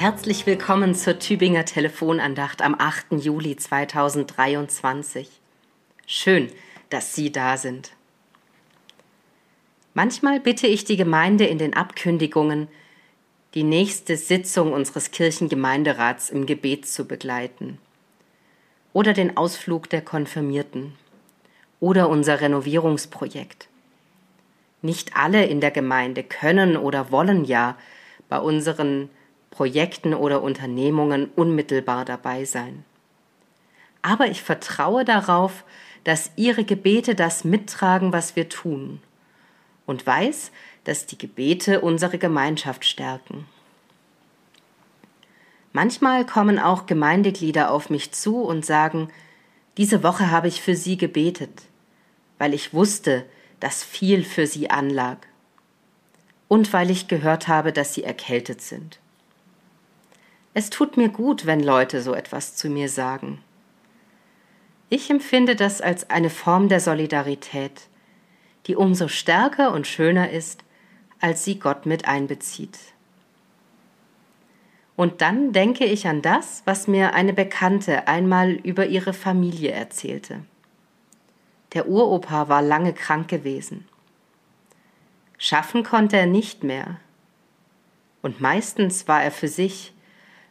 Herzlich willkommen zur Tübinger Telefonandacht am 8. Juli 2023. Schön, dass Sie da sind. Manchmal bitte ich die Gemeinde in den Abkündigungen, die nächste Sitzung unseres Kirchengemeinderats im Gebet zu begleiten. Oder den Ausflug der Konfirmierten. Oder unser Renovierungsprojekt. Nicht alle in der Gemeinde können oder wollen ja bei unseren Projekten oder Unternehmungen unmittelbar dabei sein. Aber ich vertraue darauf, dass Ihre Gebete das mittragen, was wir tun, und weiß, dass die Gebete unsere Gemeinschaft stärken. Manchmal kommen auch Gemeindeglieder auf mich zu und sagen, diese Woche habe ich für Sie gebetet, weil ich wusste, dass viel für Sie anlag und weil ich gehört habe, dass Sie erkältet sind. Es tut mir gut, wenn Leute so etwas zu mir sagen. Ich empfinde das als eine Form der Solidarität, die umso stärker und schöner ist, als sie Gott mit einbezieht. Und dann denke ich an das, was mir eine Bekannte einmal über ihre Familie erzählte. Der Uropa war lange krank gewesen. Schaffen konnte er nicht mehr. Und meistens war er für sich,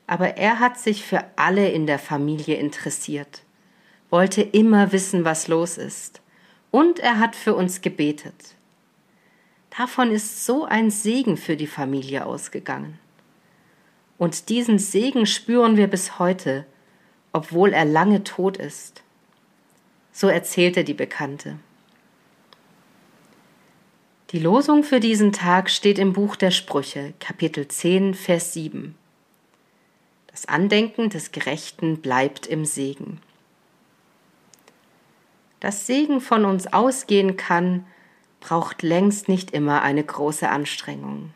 aber er hat sich für alle in der Familie interessiert, wollte immer wissen, was los ist, und er hat für uns gebetet. Davon ist so ein Segen für die Familie ausgegangen. Und diesen Segen spüren wir bis heute, obwohl er lange tot ist. So erzählte die Bekannte. Die Losung für diesen Tag steht im Buch der Sprüche, Kapitel 10, Vers 7. Andenken des Gerechten bleibt im Segen. Dass Segen von uns ausgehen kann, braucht längst nicht immer eine große Anstrengung.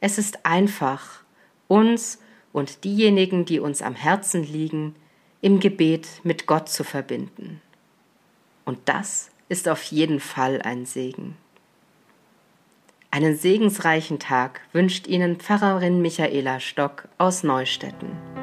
Es ist einfach, uns und diejenigen, die uns am Herzen liegen, im Gebet mit Gott zu verbinden. Und das ist auf jeden Fall ein Segen. Einen segensreichen Tag wünscht Ihnen Pfarrerin Michaela Stock aus Neustetten.